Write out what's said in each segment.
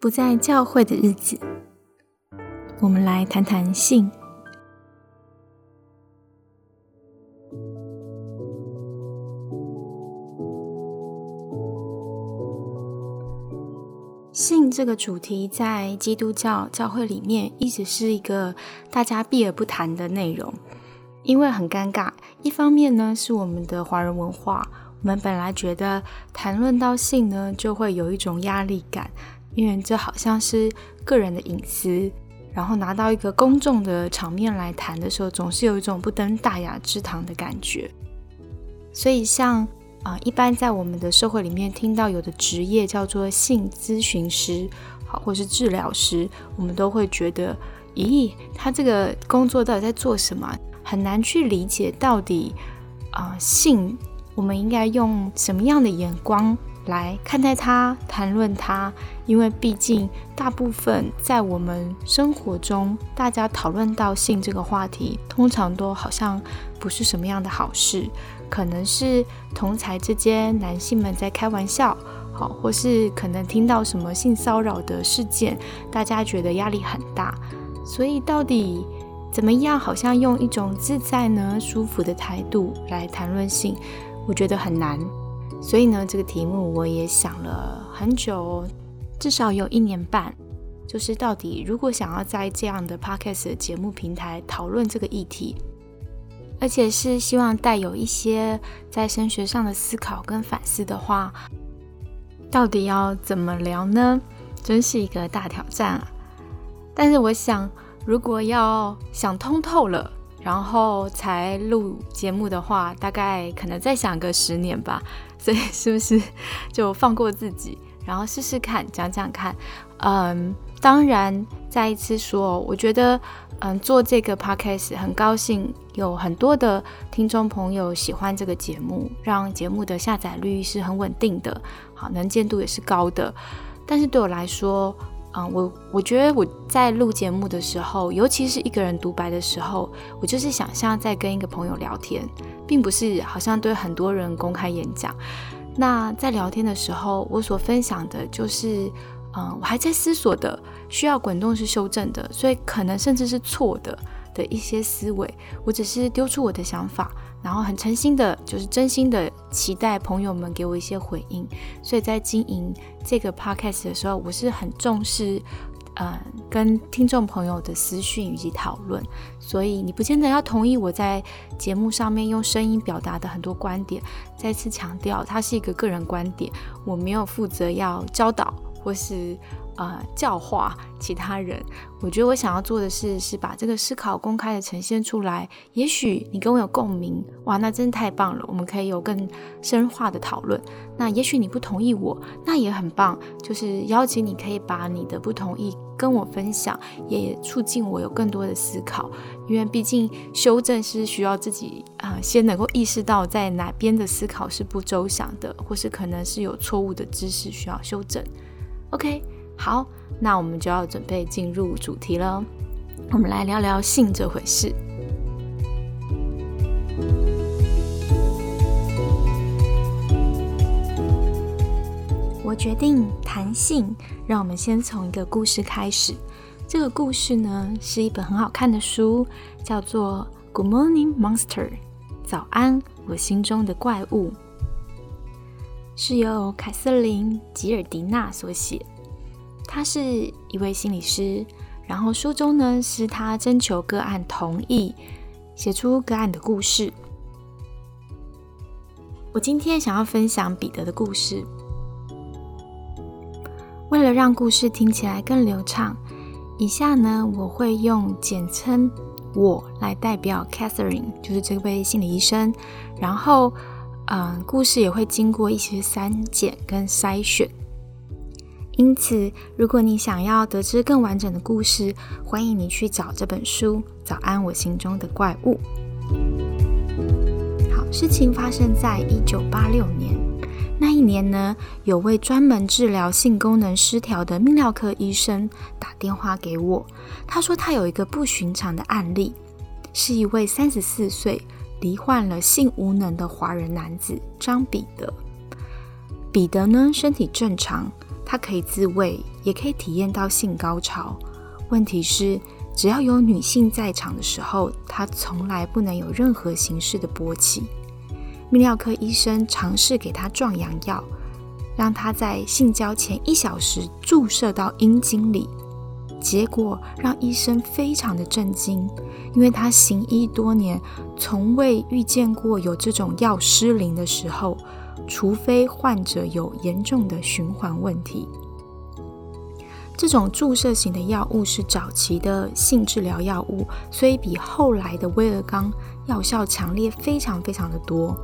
不在教会的日子，我们来谈谈性。性这个主题在基督教教会里面一直是一个大家避而不谈的内容，因为很尴尬。一方面呢，是我们的华人文化，我们本来觉得谈论到性呢，就会有一种压力感。因为这好像是个人的隐私，然后拿到一个公众的场面来谈的时候，总是有一种不登大雅之堂的感觉。所以，像啊，一般在我们的社会里面听到有的职业叫做性咨询师，好，或是治疗师，我们都会觉得，咦，他这个工作到底在做什么？很难去理解到底啊，性我们应该用什么样的眼光？来看待它，谈论它，因为毕竟大部分在我们生活中，大家讨论到性这个话题，通常都好像不是什么样的好事，可能是同才之间男性们在开玩笑，好，或是可能听到什么性骚扰的事件，大家觉得压力很大，所以到底怎么样，好像用一种自在呢、舒服的态度来谈论性，我觉得很难。所以呢，这个题目我也想了很久，至少有一年半。就是到底如果想要在这样的 podcast 节目平台讨论这个议题，而且是希望带有一些在升学上的思考跟反思的话，到底要怎么聊呢？真是一个大挑战啊！但是我想，如果要想通透了，然后才录节目的话，大概可能再想个十年吧。所以是不是 就放过自己，然后试试看，讲讲看？嗯，当然，再一次说，我觉得，嗯，做这个 podcast 很高兴，有很多的听众朋友喜欢这个节目，让节目的下载率是很稳定的，好，能见度也是高的。但是对我来说，嗯，我我觉得我在录节目的时候，尤其是一个人独白的时候，我就是想象在跟一个朋友聊天。并不是好像对很多人公开演讲。那在聊天的时候，我所分享的就是，嗯，我还在思索的，需要滚动式修正的，所以可能甚至是错的的一些思维。我只是丢出我的想法，然后很诚心的，就是真心的期待朋友们给我一些回应。所以在经营这个 podcast 的时候，我是很重视。嗯，跟听众朋友的私讯以及讨论，所以你不见得要同意我在节目上面用声音表达的很多观点。再次强调，它是一个个人观点，我没有负责要教导或是。呃，教化其他人，我觉得我想要做的事，是把这个思考公开的呈现出来。也许你跟我有共鸣，哇，那真的太棒了，我们可以有更深化的讨论。那也许你不同意我，那也很棒，就是邀请你可以把你的不同意跟我分享，也促进我有更多的思考。因为毕竟修正是需要自己啊，先能够意识到在哪边的思考是不周详的，或是可能是有错误的知识需要修正。OK。好，那我们就要准备进入主题了。我们来聊聊性这回事。我决定谈性，让我们先从一个故事开始。这个故事呢，是一本很好看的书，叫做《Good Morning Monster》，早安，我心中的怪物，是由凯瑟琳·吉尔迪娜所写。他是一位心理师，然后书中呢是他征求个案同意，写出个案的故事。我今天想要分享彼得的故事。为了让故事听起来更流畅，以下呢我会用简称我来代表 Catherine，就是这位心理医生。然后，嗯，故事也会经过一些删减跟筛选。因此，如果你想要得知更完整的故事，欢迎你去找这本书《早安，我心中的怪物》。好，事情发生在一九八六年。那一年呢，有位专门治疗性功能失调的泌尿科医生打电话给我，他说他有一个不寻常的案例，是一位三十四岁、罹患了性无能的华人男子张彼得。彼得呢，身体正常。它可以自慰，也可以体验到性高潮。问题是，只要有女性在场的时候，它从来不能有任何形式的勃起。泌尿科医生尝试给他壮阳药，让他在性交前一小时注射到阴茎里。结果让医生非常的震惊，因为他行医多年，从未遇见过有这种药失灵的时候，除非患者有严重的循环问题。这种注射型的药物是早期的性治疗药物，所以比后来的威尔刚药效强烈非常非常的多。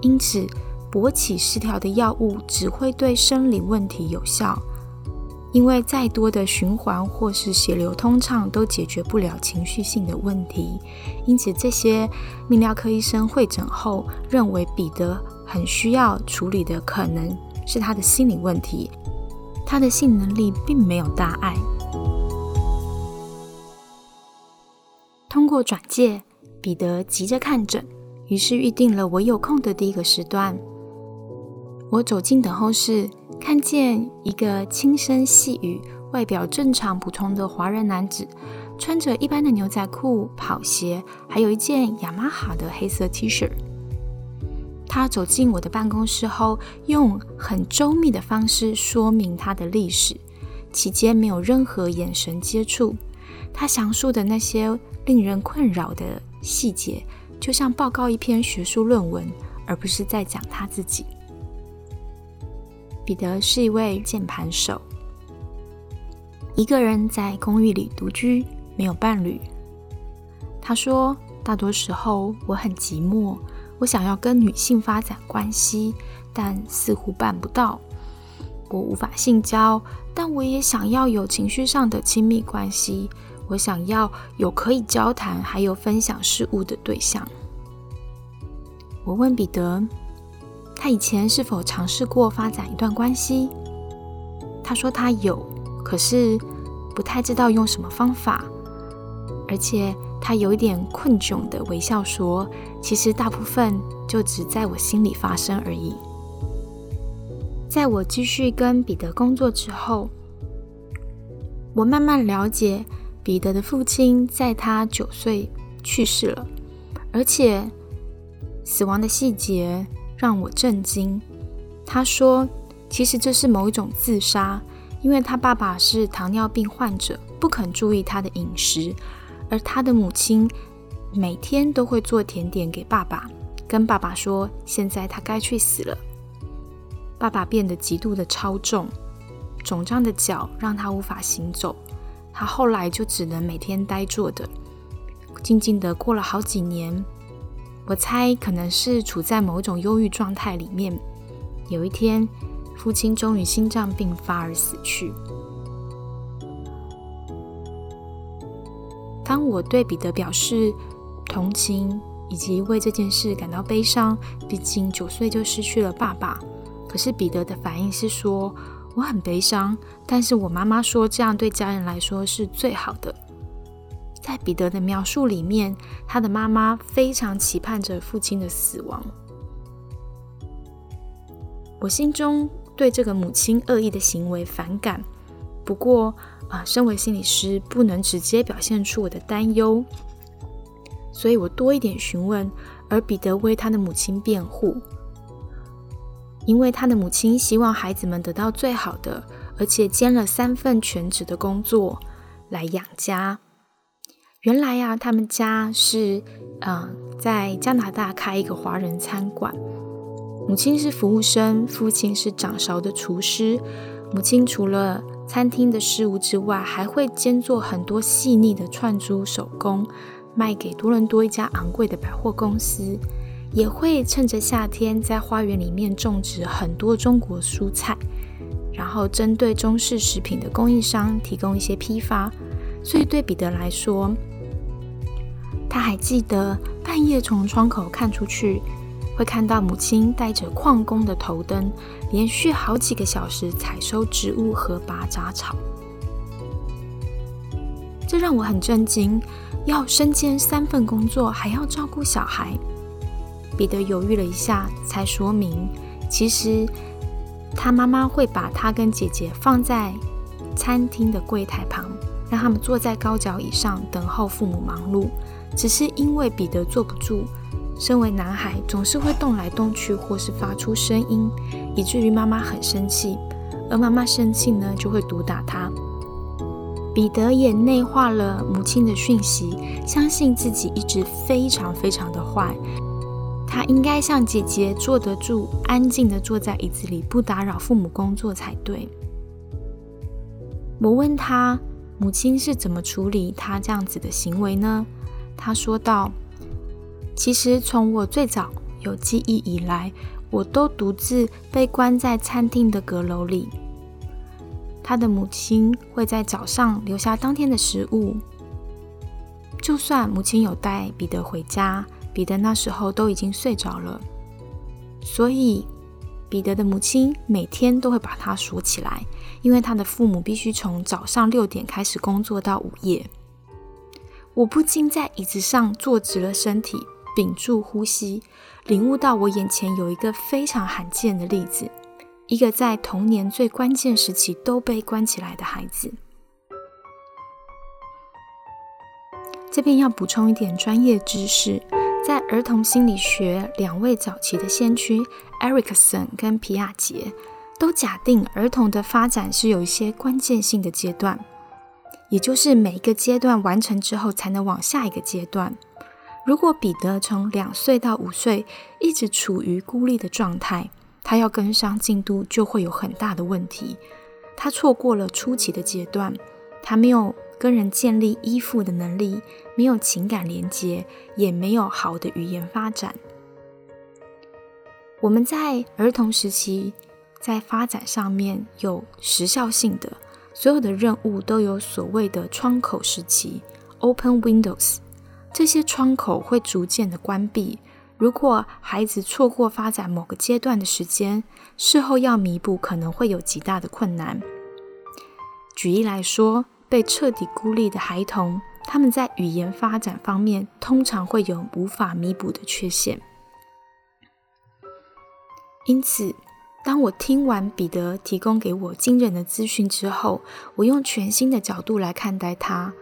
因此，勃起失调的药物只会对生理问题有效。因为再多的循环或是血流通畅都解决不了情绪性的问题，因此这些泌尿科医生会诊后认为彼得很需要处理的可能是他的心理问题，他的性能力并没有大碍。通过转介，彼得急着看诊，于是预定了我有空的第一个时段。我走进等候室。看见一个轻声细语、外表正常普通的华人男子，穿着一般的牛仔裤、跑鞋，还有一件雅马哈的黑色 T 恤。他走进我的办公室后，用很周密的方式说明他的历史，期间没有任何眼神接触。他详述的那些令人困扰的细节，就像报告一篇学术论文，而不是在讲他自己。彼得是一位键盘手，一个人在公寓里独居，没有伴侣。他说：“大多时候我很寂寞，我想要跟女性发展关系，但似乎办不到。我无法性交，但我也想要有情绪上的亲密关系。我想要有可以交谈还有分享事物的对象。”我问彼得。他以前是否尝试过发展一段关系？他说他有，可是不太知道用什么方法。而且他有一点困窘的微笑说：“其实大部分就只在我心里发生而已。”在我继续跟彼得工作之后，我慢慢了解彼得的父亲在他九岁去世了，而且死亡的细节。让我震惊。他说：“其实这是某一种自杀，因为他爸爸是糖尿病患者，不肯注意他的饮食，而他的母亲每天都会做甜点给爸爸，跟爸爸说现在他该去死了。爸爸变得极度的超重，肿胀的脚让他无法行走，他后来就只能每天呆坐的，静静的过了好几年。”我猜可能是处在某种忧郁状态里面。有一天，父亲终于心脏病发而死去。当我对彼得表示同情以及为这件事感到悲伤，毕竟九岁就失去了爸爸。可是彼得的反应是说：“我很悲伤，但是我妈妈说这样对家人来说是最好的。”在彼得的描述里面，他的妈妈非常期盼着父亲的死亡。我心中对这个母亲恶意的行为反感，不过啊，身为心理师不能直接表现出我的担忧，所以我多一点询问。而彼得为他的母亲辩护，因为他的母亲希望孩子们得到最好的，而且兼了三份全职的工作来养家。原来呀，他们家是嗯，在加拿大开一个华人餐馆。母亲是服务生，父亲是掌勺的厨师。母亲除了餐厅的事务之外，还会兼做很多细腻的串珠手工，卖给多伦多一家昂贵的百货公司。也会趁着夏天在花园里面种植很多中国蔬菜，然后针对中式食品的供应商提供一些批发。所以对彼得来说，他还记得半夜从窗口看出去，会看到母亲带着矿工的头灯，连续好几个小时采收植物和拔杂草。这让我很震惊，要身兼三份工作，还要照顾小孩。彼得犹豫了一下，才说明，其实他妈妈会把他跟姐姐放在餐厅的柜台旁，让他们坐在高脚椅上等候父母忙碌。只是因为彼得坐不住，身为男孩总是会动来动去或是发出声音，以至于妈妈很生气。而妈妈生气呢，就会毒打他。彼得也内化了母亲的讯息，相信自己一直非常非常的坏。他应该像姐姐坐得住，安静的坐在椅子里，不打扰父母工作才对。我问他，母亲是怎么处理他这样子的行为呢？他说道：“其实从我最早有记忆以来，我都独自被关在餐厅的阁楼里。他的母亲会在早上留下当天的食物，就算母亲有带彼得回家。”彼得那时候都已经睡着了，所以彼得的母亲每天都会把他锁起来，因为他的父母必须从早上六点开始工作到午夜。我不禁在椅子上坐直了身体，屏住呼吸，领悟到我眼前有一个非常罕见的例子，一个在童年最关键时期都被关起来的孩子。这边要补充一点专业知识。在儿童心理学，两位早期的先驱艾瑞克森跟皮亚杰都假定儿童的发展是有一些关键性的阶段，也就是每一个阶段完成之后才能往下一个阶段。如果彼得从两岁到五岁一直处于孤立的状态，他要跟上进度就会有很大的问题。他错过了初期的阶段，他没有。跟人建立依附的能力，没有情感连接，也没有好的语言发展。我们在儿童时期在发展上面有时效性的，所有的任务都有所谓的窗口时期 （open windows）。这些窗口会逐渐的关闭。如果孩子错过发展某个阶段的时间，事后要弥补可能会有极大的困难。举例来说。被彻底孤立的孩童，他们在语言发展方面通常会有无法弥补的缺陷。因此，当我听完彼得提供给我惊人的资讯之后，我用全新的角度来看待他。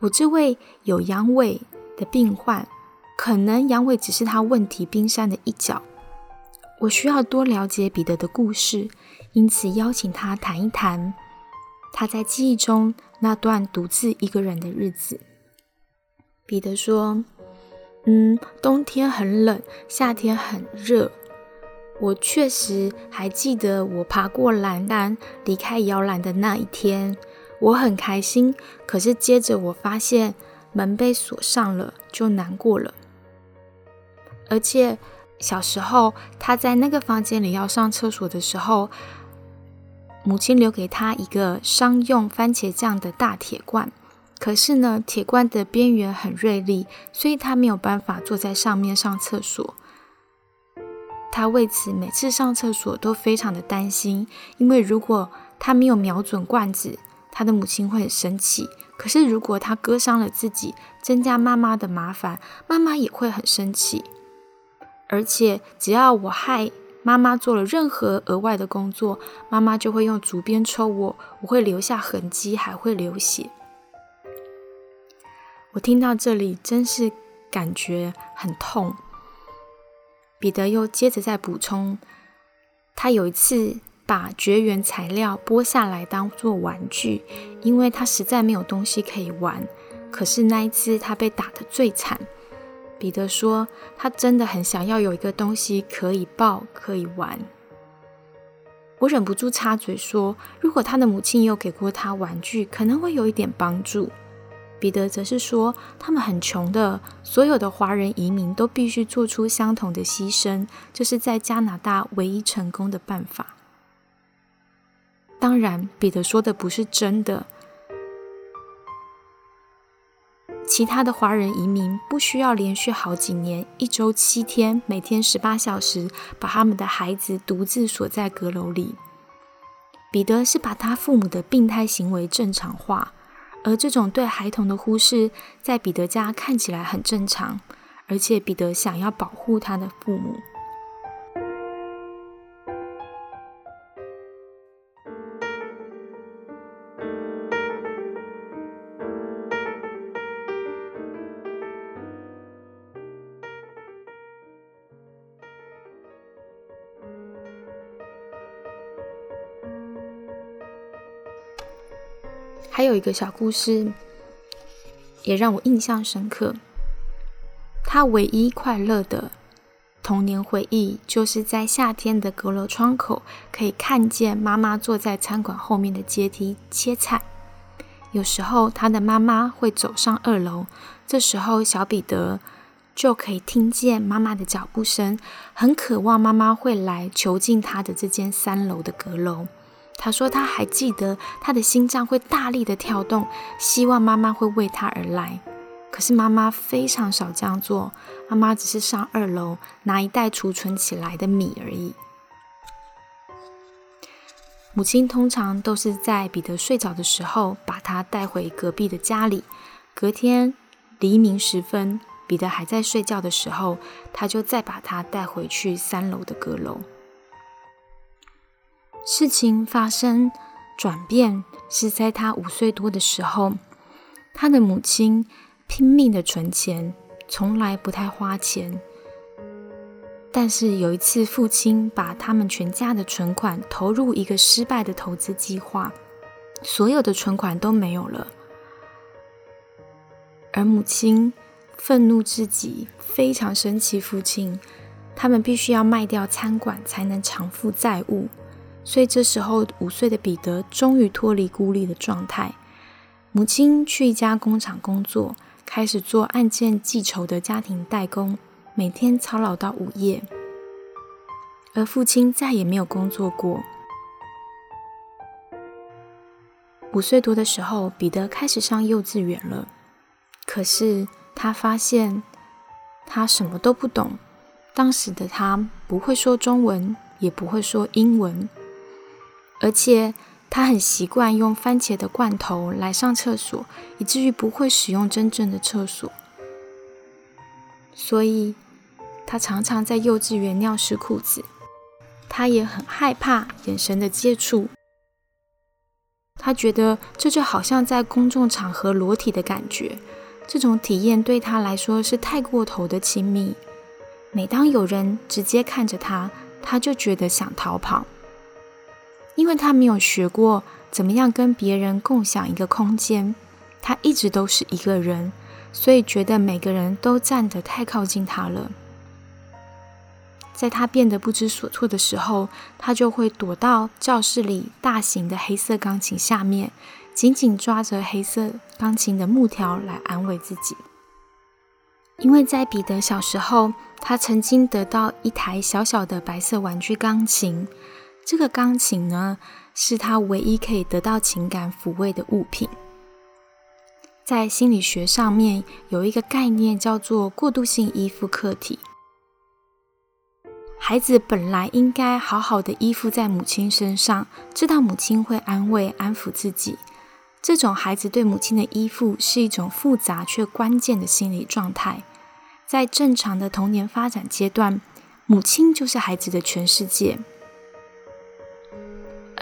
我这位有阳痿的病患，可能阳痿只是他问题冰山的一角。我需要多了解彼得的故事，因此邀请他谈一谈。他在记忆中那段独自一个人的日子。彼得说：“嗯，冬天很冷，夏天很热。我确实还记得我爬过栏杆离开摇篮的那一天，我很开心。可是接着我发现门被锁上了，就难过了。而且小时候他在那个房间里要上厕所的时候。”母亲留给他一个商用番茄酱的大铁罐，可是呢，铁罐的边缘很锐利，所以他没有办法坐在上面上厕所。他为此每次上厕所都非常的担心，因为如果他没有瞄准罐子，他的母亲会很生气；可是如果他割伤了自己，增加妈妈的麻烦，妈妈也会很生气。而且只要我害。妈妈做了任何额外的工作，妈妈就会用竹鞭抽我，我会留下痕迹，还会流血。我听到这里，真是感觉很痛。彼得又接着再补充，他有一次把绝缘材料剥下来当做玩具，因为他实在没有东西可以玩。可是那一次他被打得最惨。彼得说：“他真的很想要有一个东西可以抱，可以玩。”我忍不住插嘴说：“如果他的母亲有给过他玩具，可能会有一点帮助。”彼得则是说：“他们很穷的，所有的华人移民都必须做出相同的牺牲，这是在加拿大唯一成功的办法。”当然，彼得说的不是真的。其他的华人移民不需要连续好几年，一周七天，每天十八小时，把他们的孩子独自锁在阁楼里。彼得是把他父母的病态行为正常化，而这种对孩童的忽视，在彼得家看起来很正常，而且彼得想要保护他的父母。还有一个小故事，也让我印象深刻。他唯一快乐的童年回忆，就是在夏天的阁楼窗口，可以看见妈妈坐在餐馆后面的阶梯切菜。有时候，他的妈妈会走上二楼，这时候小彼得就可以听见妈妈的脚步声，很渴望妈妈会来囚禁他的这间三楼的阁楼。他说他还记得他的心脏会大力的跳动，希望妈妈会为他而来。可是妈妈非常少这样做，妈妈只是上二楼拿一袋储存起来的米而已。母亲通常都是在彼得睡着的时候，把他带回隔壁的家里。隔天黎明时分，彼得还在睡觉的时候，他就再把他带回去三楼的阁楼。事情发生转变是在他五岁多的时候，他的母亲。拼命的存钱，从来不太花钱。但是有一次，父亲把他们全家的存款投入一个失败的投资计划，所有的存款都没有了。而母亲愤怒至极，非常生气父亲。他们必须要卖掉餐馆才能偿付债务。所以这时候，五岁的彼得终于脱离孤立的状态。母亲去一家工厂工作。开始做案件记仇的家庭代工，每天操劳到午夜，而父亲再也没有工作过。五岁多的时候，彼得开始上幼稚园了。可是他发现他什么都不懂。当时的他不会说中文，也不会说英文，而且。他很习惯用番茄的罐头来上厕所，以至于不会使用真正的厕所。所以，他常常在幼稚园尿湿裤子。他也很害怕眼神的接触。他觉得这就好像在公众场合裸体的感觉，这种体验对他来说是太过头的亲密。每当有人直接看着他，他就觉得想逃跑。因为他没有学过怎么样跟别人共享一个空间，他一直都是一个人，所以觉得每个人都站得太靠近他了。在他变得不知所措的时候，他就会躲到教室里大型的黑色钢琴下面，紧紧抓着黑色钢琴的木条来安慰自己。因为在彼得小时候，他曾经得到一台小小的白色玩具钢琴。这个钢琴呢，是他唯一可以得到情感抚慰的物品。在心理学上面有一个概念叫做过渡性依附客体。孩子本来应该好好的依附在母亲身上，知道母亲会安慰、安抚自己。这种孩子对母亲的依附是一种复杂却关键的心理状态。在正常的童年发展阶段，母亲就是孩子的全世界。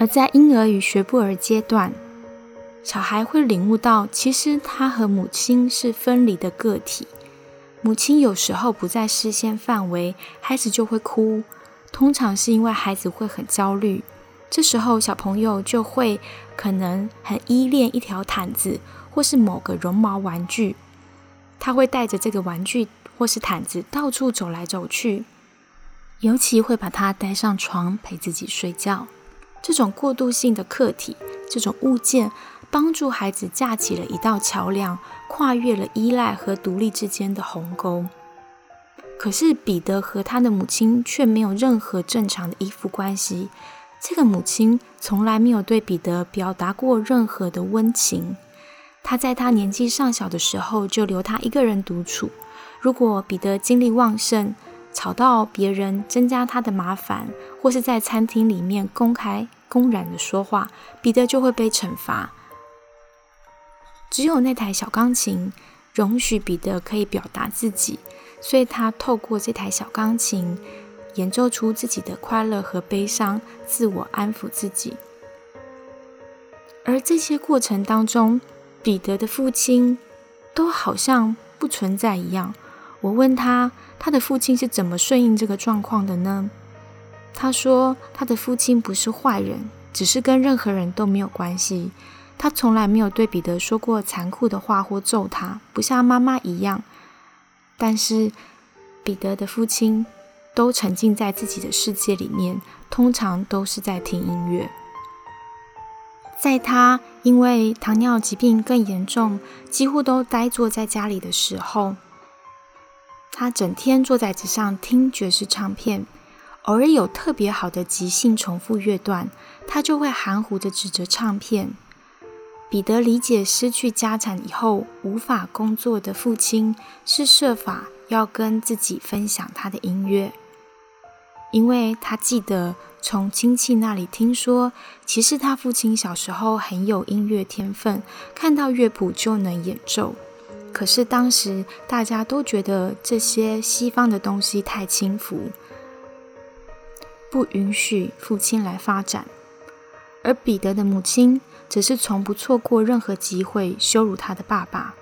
而在婴儿与学步儿阶段，小孩会领悟到，其实他和母亲是分离的个体。母亲有时候不在视线范围，孩子就会哭，通常是因为孩子会很焦虑。这时候，小朋友就会可能很依恋一条毯子，或是某个绒毛玩具，他会带着这个玩具或是毯子到处走来走去，尤其会把它带上床陪自己睡觉。这种过渡性的客体，这种物件，帮助孩子架起了一道桥梁，跨越了依赖和独立之间的鸿沟。可是彼得和他的母亲却没有任何正常的依附关系。这个母亲从来没有对彼得表达过任何的温情。他在他年纪尚小的时候就留他一个人独处。如果彼得精力旺盛，吵到别人，增加他的麻烦，或是在餐厅里面公开、公然的说话，彼得就会被惩罚。只有那台小钢琴容许彼得可以表达自己，所以他透过这台小钢琴演奏出自己的快乐和悲伤，自我安抚自己。而这些过程当中，彼得的父亲都好像不存在一样。我问他，他的父亲是怎么顺应这个状况的呢？他说，他的父亲不是坏人，只是跟任何人都没有关系。他从来没有对彼得说过残酷的话或揍他，不像妈妈一样。但是彼得的父亲都沉浸在自己的世界里面，通常都是在听音乐。在他因为糖尿疾病更严重，几乎都呆坐在家里的时候，他整天坐在纸上听爵士唱片。偶尔有特别好的即兴重复乐段，他就会含糊的指着唱片。彼得理解失去家产以后无法工作的父亲是设法要跟自己分享他的音乐，因为他记得从亲戚那里听说，其实他父亲小时候很有音乐天分，看到乐谱就能演奏。可是当时大家都觉得这些西方的东西太轻浮。不允许父亲来发展，而彼得的母亲则是从不错过任何机会羞辱他的爸爸，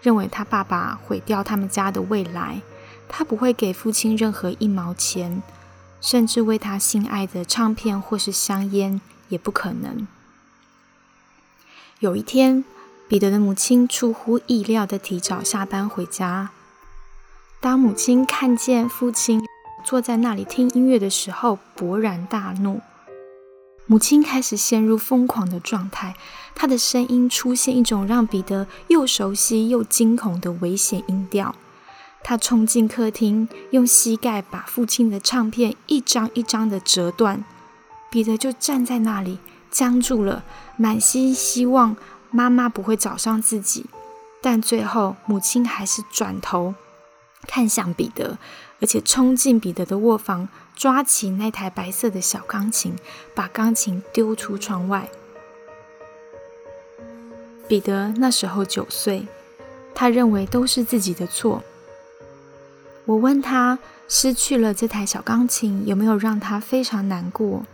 认为他爸爸毁掉他们家的未来。他不会给父亲任何一毛钱，甚至为他心爱的唱片或是香烟也不可能。有一天，彼得的母亲出乎意料的提早下班回家，当母亲看见父亲。坐在那里听音乐的时候，勃然大怒。母亲开始陷入疯狂的状态，她的声音出现一种让彼得又熟悉又惊恐的危险音调。他冲进客厅，用膝盖把父亲的唱片一张一张的折断。彼得就站在那里僵住了，满心希望妈妈不会找上自己。但最后，母亲还是转头看向彼得。而且冲进彼得的卧房，抓起那台白色的小钢琴，把钢琴丢出窗外。彼得那时候九岁，他认为都是自己的错。我问他，失去了这台小钢琴有没有让他非常难过？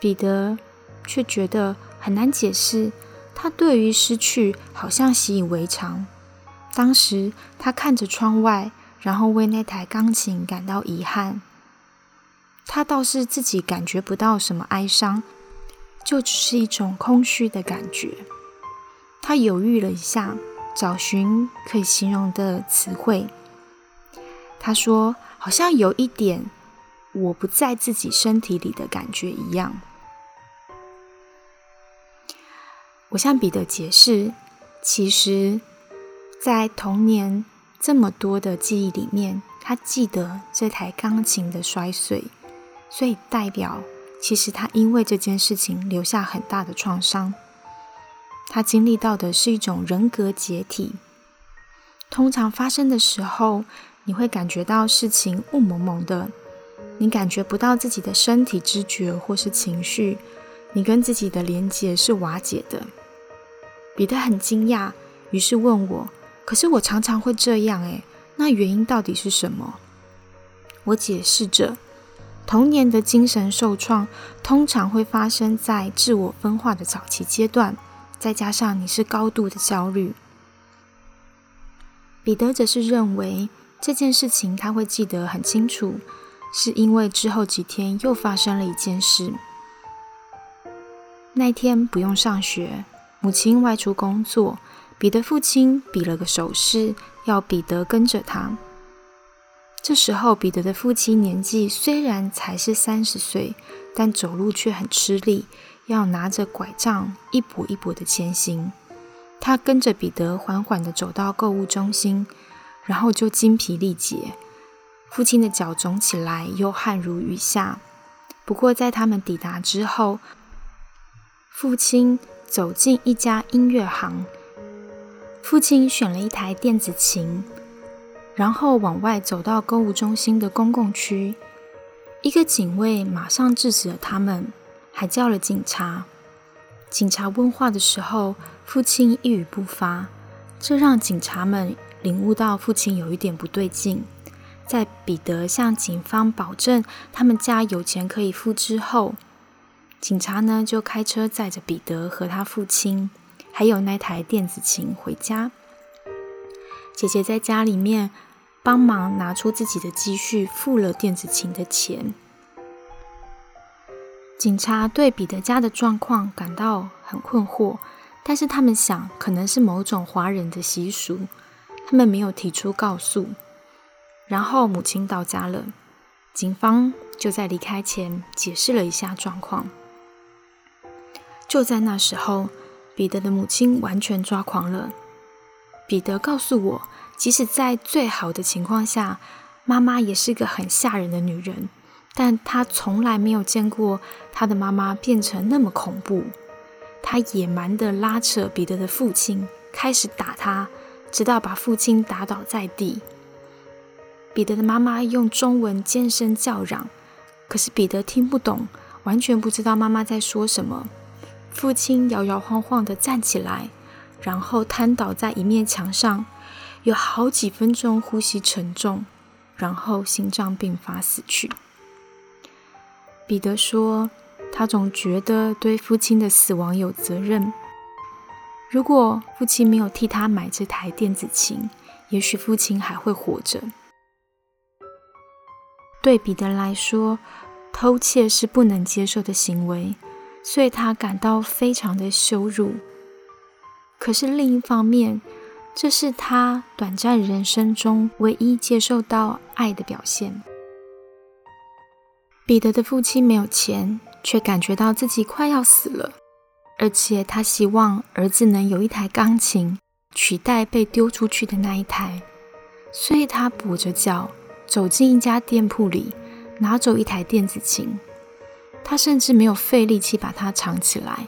彼得却觉得很难解释，他对于失去好像习以为常。当时他看着窗外。然后为那台钢琴感到遗憾，他倒是自己感觉不到什么哀伤，就只是一种空虚的感觉。他犹豫了一下，找寻可以形容的词汇。他说：“好像有一点我不在自己身体里的感觉一样。”我向彼得解释，其实，在童年。这么多的记忆里面，他记得这台钢琴的摔碎，所以代表其实他因为这件事情留下很大的创伤。他经历到的是一种人格解体。通常发生的时候，你会感觉到事情雾蒙蒙的，你感觉不到自己的身体知觉或是情绪，你跟自己的连接是瓦解的。彼得很惊讶，于是问我。可是我常常会这样，诶，那原因到底是什么？我解释着，童年的精神受创通常会发生在自我分化的早期阶段，再加上你是高度的焦虑。彼得则是认为这件事情他会记得很清楚，是因为之后几天又发生了一件事。那天不用上学，母亲外出工作。彼得父亲比了个手势，要彼得跟着他。这时候，彼得的父亲年纪虽然才是三十岁，但走路却很吃力，要拿着拐杖一步一步的前行。他跟着彼得缓缓地走到购物中心，然后就精疲力竭，父亲的脚肿起来，又汗如雨下。不过，在他们抵达之后，父亲走进一家音乐行。父亲选了一台电子琴，然后往外走到购物中心的公共区。一个警卫马上制止了他们，还叫了警察。警察问话的时候，父亲一语不发，这让警察们领悟到父亲有一点不对劲。在彼得向警方保证他们家有钱可以付之后，警察呢就开车载着彼得和他父亲。还有那台电子琴回家，姐姐在家里面帮忙拿出自己的积蓄付了电子琴的钱。警察对彼得家的状况感到很困惑，但是他们想可能是某种华人的习俗，他们没有提出告诉。然后母亲到家了，警方就在离开前解释了一下状况。就在那时候，彼得的母亲完全抓狂了。彼得告诉我，即使在最好的情况下，妈妈也是个很吓人的女人，但他从来没有见过他的妈妈变成那么恐怖。他野蛮地拉扯彼得的父亲，开始打他，直到把父亲打倒在地。彼得的妈妈用中文尖声叫嚷，可是彼得听不懂，完全不知道妈妈在说什么。父亲摇摇晃晃地站起来，然后瘫倒在一面墙上，有好几分钟呼吸沉重，然后心脏病发死去。彼得说：“他总觉得对父亲的死亡有责任。如果父亲没有替他买这台电子琴，也许父亲还会活着。”对彼得来说，偷窃是不能接受的行为。所以他感到非常的羞辱。可是另一方面，这是他短暂人生中唯一接受到爱的表现。彼得的父亲没有钱，却感觉到自己快要死了，而且他希望儿子能有一台钢琴，取代被丢出去的那一台。所以他跛着脚走进一家店铺里，拿走一台电子琴。他甚至没有费力气把它藏起来。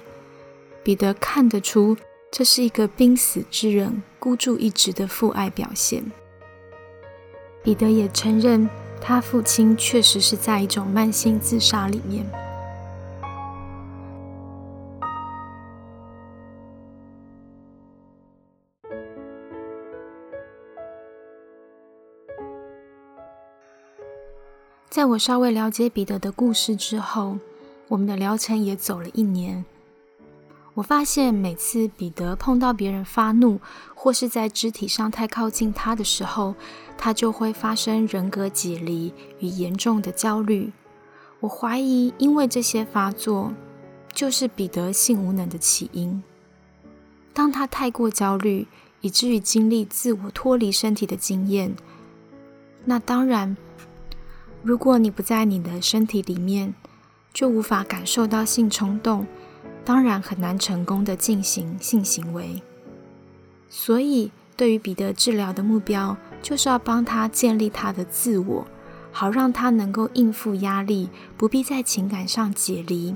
彼得看得出，这是一个濒死之人孤注一掷的父爱表现。彼得也承认，他父亲确实是在一种慢性自杀里面。在我稍微了解彼得的故事之后，我们的疗程也走了一年。我发现每次彼得碰到别人发怒，或是在肢体上太靠近他的时候，他就会发生人格解离与严重的焦虑。我怀疑，因为这些发作就是彼得性无能的起因。当他太过焦虑，以至于经历自我脱离身体的经验，那当然。如果你不在你的身体里面，就无法感受到性冲动，当然很难成功的进行性行为。所以，对于彼得治疗的目标，就是要帮他建立他的自我，好让他能够应付压力，不必在情感上解离。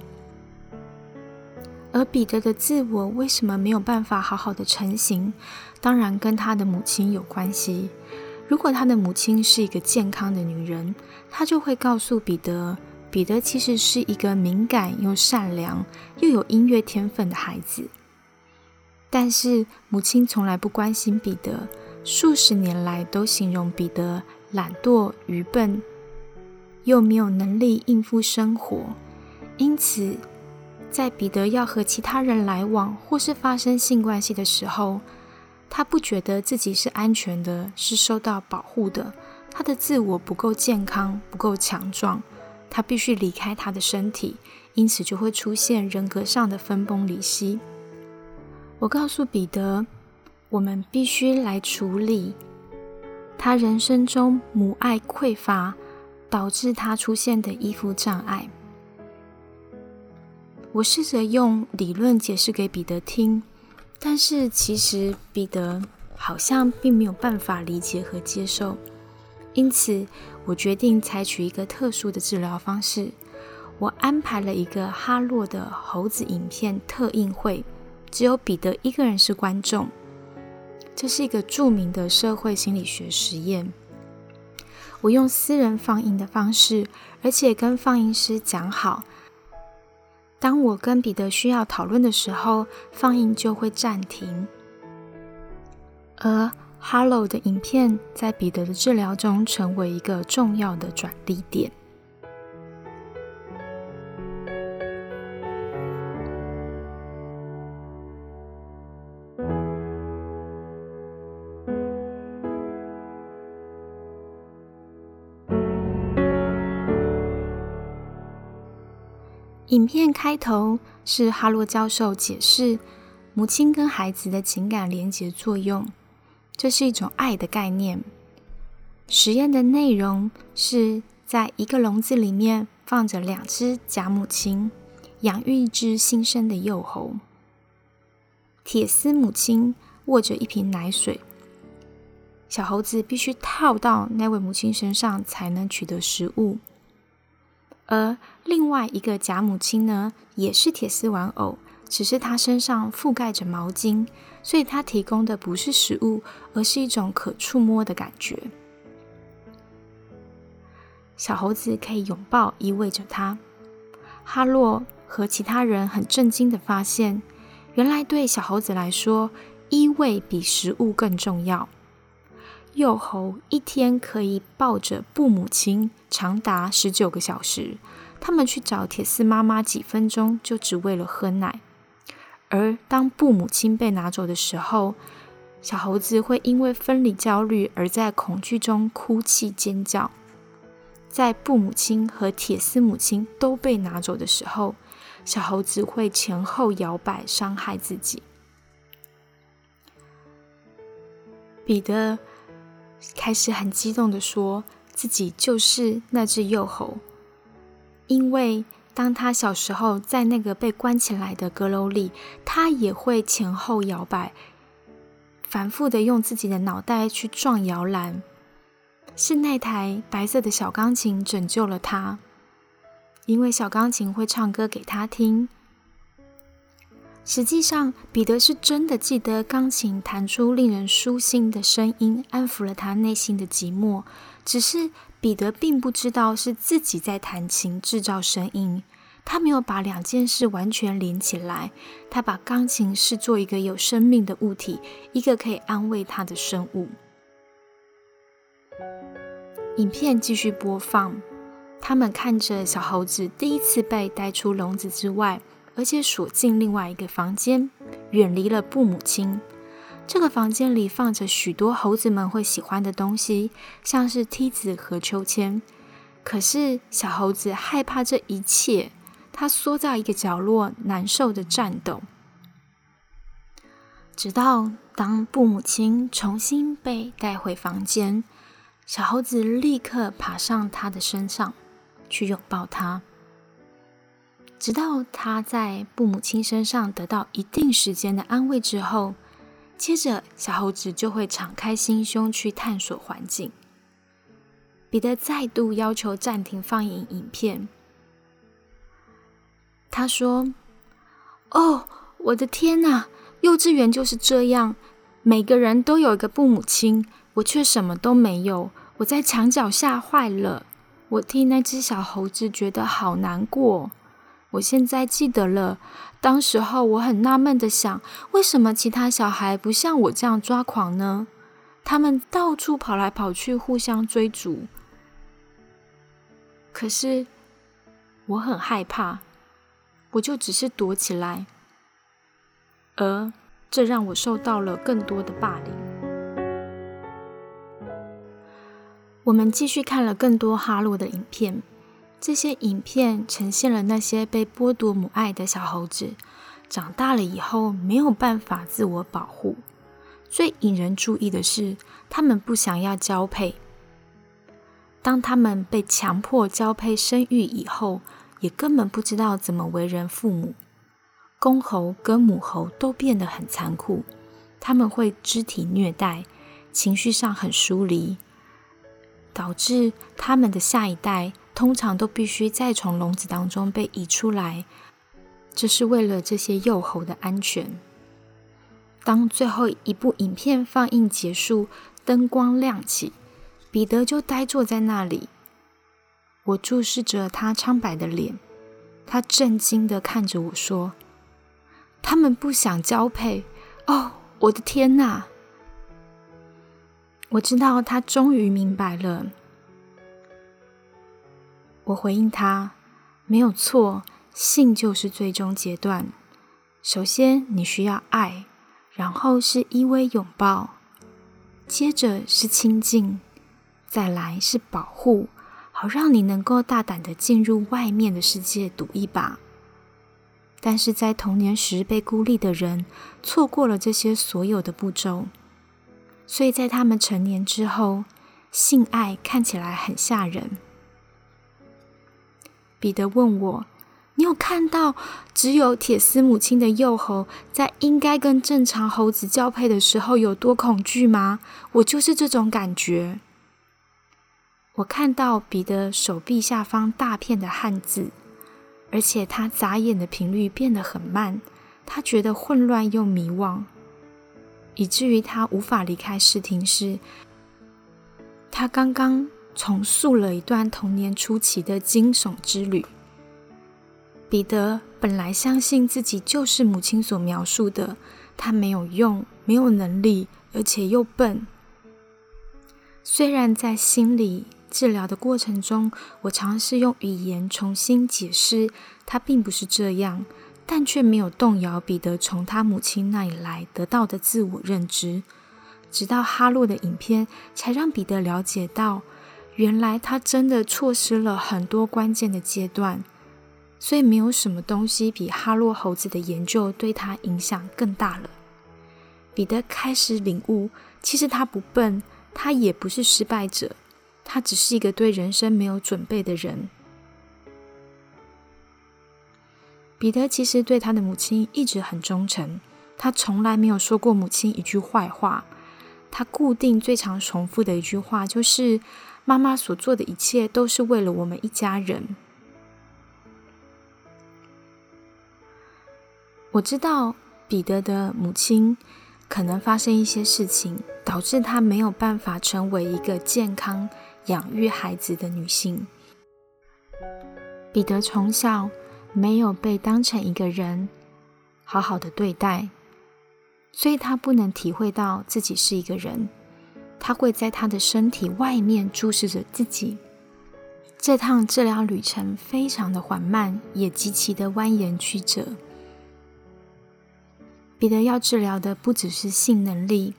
而彼得的自我为什么没有办法好好的成型？当然跟他的母亲有关系。如果他的母亲是一个健康的女人，她就会告诉彼得，彼得其实是一个敏感又善良又有音乐天分的孩子。但是母亲从来不关心彼得，数十年来都形容彼得懒惰、愚笨，又没有能力应付生活。因此，在彼得要和其他人来往或是发生性关系的时候，他不觉得自己是安全的，是受到保护的。他的自我不够健康，不够强壮，他必须离开他的身体，因此就会出现人格上的分崩离析。我告诉彼得，我们必须来处理他人生中母爱匮乏导致他出现的依附障碍。我试着用理论解释给彼得听。但是其实彼得好像并没有办法理解和接受，因此我决定采取一个特殊的治疗方式。我安排了一个哈洛的猴子影片特映会，只有彼得一个人是观众。这是一个著名的社会心理学实验。我用私人放映的方式，而且跟放映师讲好。当我跟彼得需要讨论的时候，放映就会暂停。而 Hello 的影片在彼得的治疗中成为一个重要的转捩点。影片开头是哈洛教授解释，母亲跟孩子的情感连结作用，这是一种爱的概念。实验的内容是在一个笼子里面放着两只假母亲，养育一只新生的幼猴。铁丝母亲握着一瓶奶水，小猴子必须套到那位母亲身上才能取得食物。而另外一个假母亲呢，也是铁丝玩偶。只是它身上覆盖着毛巾，所以它提供的不是食物，而是一种可触摸的感觉。小猴子可以拥抱依偎着它。哈洛和其他人很震惊的发现，原来对小猴子来说，依偎比食物更重要。幼猴一天可以抱着布母亲长达十九个小时，他们去找铁丝妈妈几分钟，就只为了喝奶。而当布母亲被拿走的时候，小猴子会因为分离焦虑而在恐惧中哭泣尖叫。在布母亲和铁丝母亲都被拿走的时候，小猴子会前后摇摆，伤害自己。彼得开始很激动的说：“自己就是那只幼猴，因为。”当他小时候在那个被关起来的阁楼里，他也会前后摇摆，反复的用自己的脑袋去撞摇篮。是那台白色的小钢琴拯救了他，因为小钢琴会唱歌给他听。实际上，彼得是真的记得钢琴弹出令人舒心的声音，安抚了他内心的寂寞。只是。彼得并不知道是自己在弹琴制造声音，他没有把两件事完全连起来。他把钢琴视作一个有生命的物体，一个可以安慰他的生物。影片继续播放，他们看着小猴子第一次被带出笼子之外，而且锁进另外一个房间，远离了布母亲。这个房间里放着许多猴子们会喜欢的东西，像是梯子和秋千。可是小猴子害怕这一切，它缩在一个角落，难受的颤抖。直到当布母亲重新被带回房间，小猴子立刻爬上它的身上，去拥抱它。直到他在布母亲身上得到一定时间的安慰之后。接着，小猴子就会敞开心胸去探索环境。彼得再度要求暂停放映影片。他说：“哦，我的天哪！幼稚园就是这样，每个人都有一个父母亲，我却什么都没有。我在墙角吓坏了，我替那只小猴子觉得好难过。我现在记得了。”当时候，我很纳闷的想，为什么其他小孩不像我这样抓狂呢？他们到处跑来跑去，互相追逐。可是我很害怕，我就只是躲起来，而这让我受到了更多的霸凌。我们继续看了更多哈洛的影片。这些影片呈现了那些被剥夺母爱的小猴子，长大了以后没有办法自我保护。最引人注意的是，他们不想要交配。当他们被强迫交配生育以后，也根本不知道怎么为人父母。公猴跟母猴都变得很残酷，他们会肢体虐待，情绪上很疏离，导致他们的下一代。通常都必须再从笼子当中被移出来，这是为了这些幼猴的安全。当最后一部影片放映结束，灯光亮起，彼得就呆坐在那里。我注视着他苍白的脸，他震惊的看着我说：“他们不想交配。”哦，我的天哪！我知道他终于明白了。我回应他：“没有错，性就是最终阶段。首先你需要爱，然后是依偎拥抱，接着是亲近，再来是保护，好让你能够大胆的进入外面的世界赌一把。但是在童年时被孤立的人，错过了这些所有的步骤，所以在他们成年之后，性爱看起来很吓人。彼得问我：“你有看到只有铁丝母亲的幼猴在应该跟正常猴子交配的时候有多恐惧吗？”我就是这种感觉。我看到彼得手臂下方大片的汗渍。而且他眨眼的频率变得很慢，他觉得混乱又迷惘，以至于他无法离开视听室。他刚刚重塑了一段童年初期的惊悚之旅。彼得本来相信自己就是母亲所描述的，他没有用，没有能力，而且又笨。虽然在心理。治疗的过程中，我尝试用语言重新解释，他并不是这样，但却没有动摇彼得从他母亲那里来得到的自我认知。直到哈洛的影片，才让彼得了解到，原来他真的错失了很多关键的阶段。所以，没有什么东西比哈洛猴子的研究对他影响更大了。彼得开始领悟，其实他不笨，他也不是失败者。他只是一个对人生没有准备的人。彼得其实对他的母亲一直很忠诚，他从来没有说过母亲一句坏话。他固定最常重复的一句话就是：“妈妈所做的一切都是为了我们一家人。”我知道彼得的母亲可能发生一些事情，导致她没有办法成为一个健康。养育孩子的女性，彼得从小没有被当成一个人好好的对待，所以他不能体会到自己是一个人。他会在他的身体外面注视着自己。这趟治疗旅程非常的缓慢，也极其的蜿蜒曲折。彼得要治疗的不只是性能力。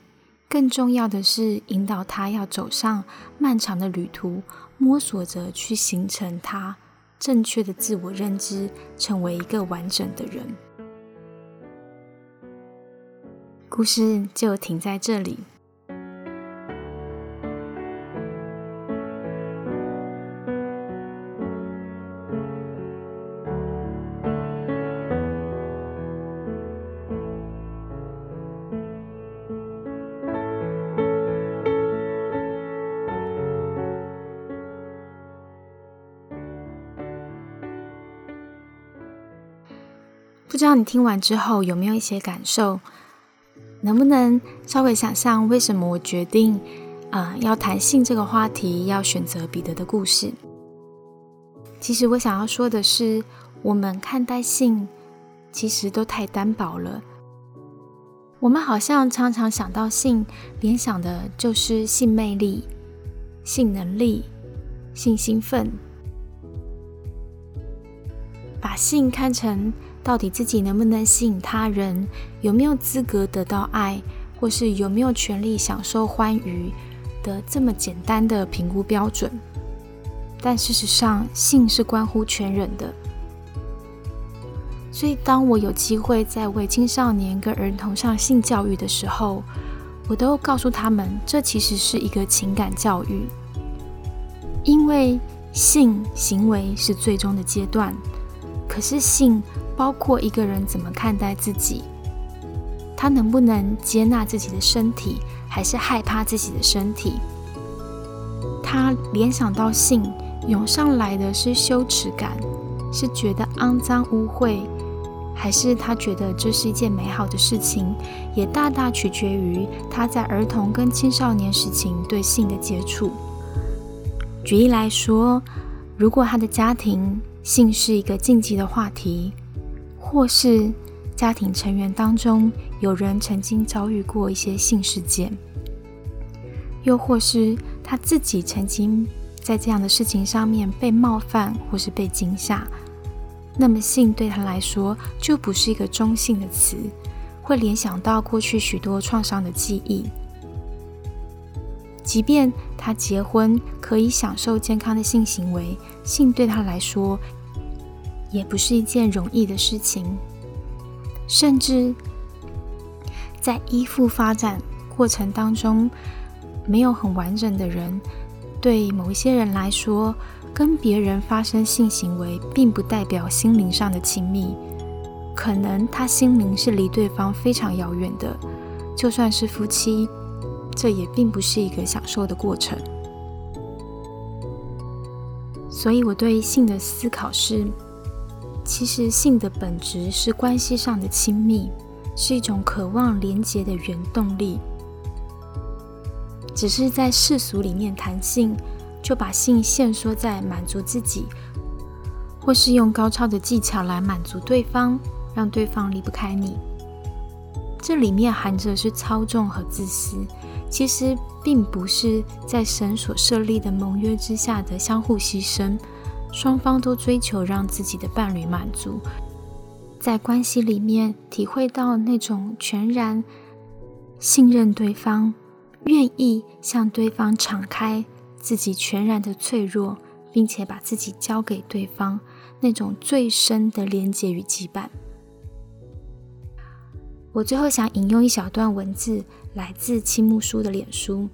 更重要的是，引导他要走上漫长的旅途，摸索着去形成他正确的自我认知，成为一个完整的人。故事就停在这里。不知道你听完之后有没有一些感受？能不能稍微想象为什么我决定啊要谈性这个话题，要选择彼得的故事？其实我想要说的是，我们看待性其实都太单薄了。我们好像常常想到性，联想的就是性魅力、性能力、性兴奋，把性看成。到底自己能不能吸引他人？有没有资格得到爱，或是有没有权利享受欢愉的这么简单的评估标准？但事实上，性是关乎全人的。所以，当我有机会在为青少年跟儿童上性教育的时候，我都告诉他们，这其实是一个情感教育，因为性行为是最终的阶段，可是性。包括一个人怎么看待自己，他能不能接纳自己的身体，还是害怕自己的身体？他联想到性，涌上来的是羞耻感，是觉得肮脏污秽，还是他觉得这是一件美好的事情？也大大取决于他在儿童跟青少年时期对性的接触。举例来说，如果他的家庭性是一个禁忌的话题。或是家庭成员当中有人曾经遭遇过一些性事件，又或是他自己曾经在这样的事情上面被冒犯或是被惊吓，那么性对他来说就不是一个中性的词，会联想到过去许多创伤的记忆。即便他结婚可以享受健康的性行为，性对他来说。也不是一件容易的事情。甚至在依附发展过程当中没有很完整的人，对某一些人来说，跟别人发生性行为，并不代表心灵上的亲密，可能他心灵是离对方非常遥远的。就算是夫妻，这也并不是一个享受的过程。所以，我对性的思考是。其实，性的本质是关系上的亲密，是一种渴望连结的原动力。只是在世俗里面谈性，就把性限缩在满足自己，或是用高超的技巧来满足对方，让对方离不开你。这里面含着是操纵和自私，其实并不是在神所设立的盟约之下的相互牺牲。双方都追求让自己的伴侣满足，在关系里面体会到那种全然信任对方，愿意向对方敞开自己全然的脆弱，并且把自己交给对方，那种最深的连结与羁绊。我最后想引用一小段文字，来自青木书的脸书。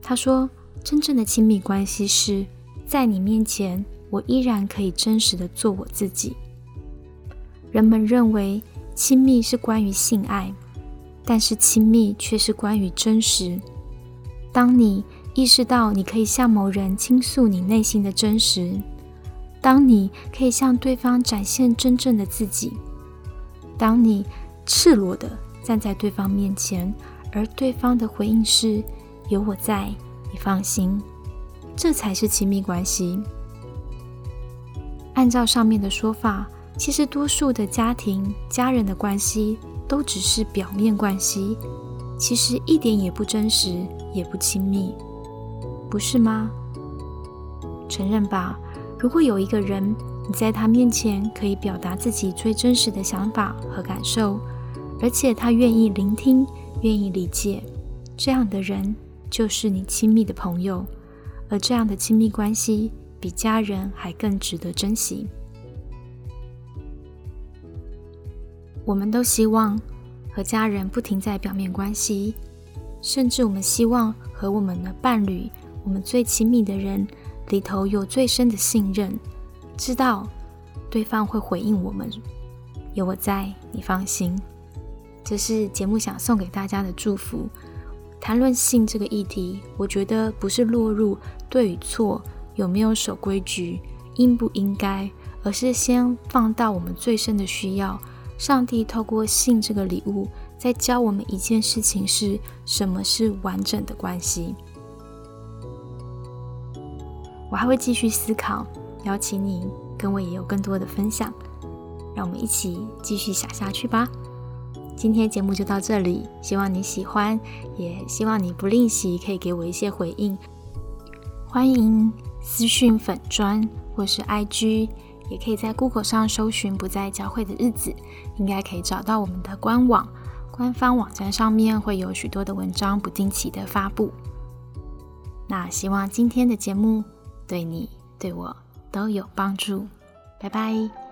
他说：“真正的亲密关系是在你面前。”我依然可以真实的做我自己。人们认为亲密是关于性爱，但是亲密却是关于真实。当你意识到你可以向某人倾诉你内心的真实，当你可以向对方展现真正的自己，当你赤裸的站在对方面前，而对方的回应是“有我在，你放心”，这才是亲密关系。按照上面的说法，其实多数的家庭、家人的关系都只是表面关系，其实一点也不真实，也不亲密，不是吗？承认吧。如果有一个人，你在他面前可以表达自己最真实的想法和感受，而且他愿意聆听、愿意理解，这样的人就是你亲密的朋友，而这样的亲密关系。比家人还更值得珍惜。我们都希望和家人不停在表面关系，甚至我们希望和我们的伴侣、我们最亲密的人里头有最深的信任，知道对方会回应我们，有我在，你放心。这是节目想送给大家的祝福。谈论性这个议题，我觉得不是落入对与错。有没有守规矩，应不应该，而是先放到我们最深的需要。上帝透过性这个礼物，在教我们一件事情：是什么是完整的关系。我还会继续思考，邀请你跟我也有更多的分享，让我们一起继续想下去吧。今天节目就到这里，希望你喜欢，也希望你不吝惜可以给我一些回应，欢迎。私讯粉砖或是 IG，也可以在 Google 上搜寻“不在教会的日子”，应该可以找到我们的官网。官方网站上面会有许多的文章不定期的发布。那希望今天的节目对你对我都有帮助。拜拜。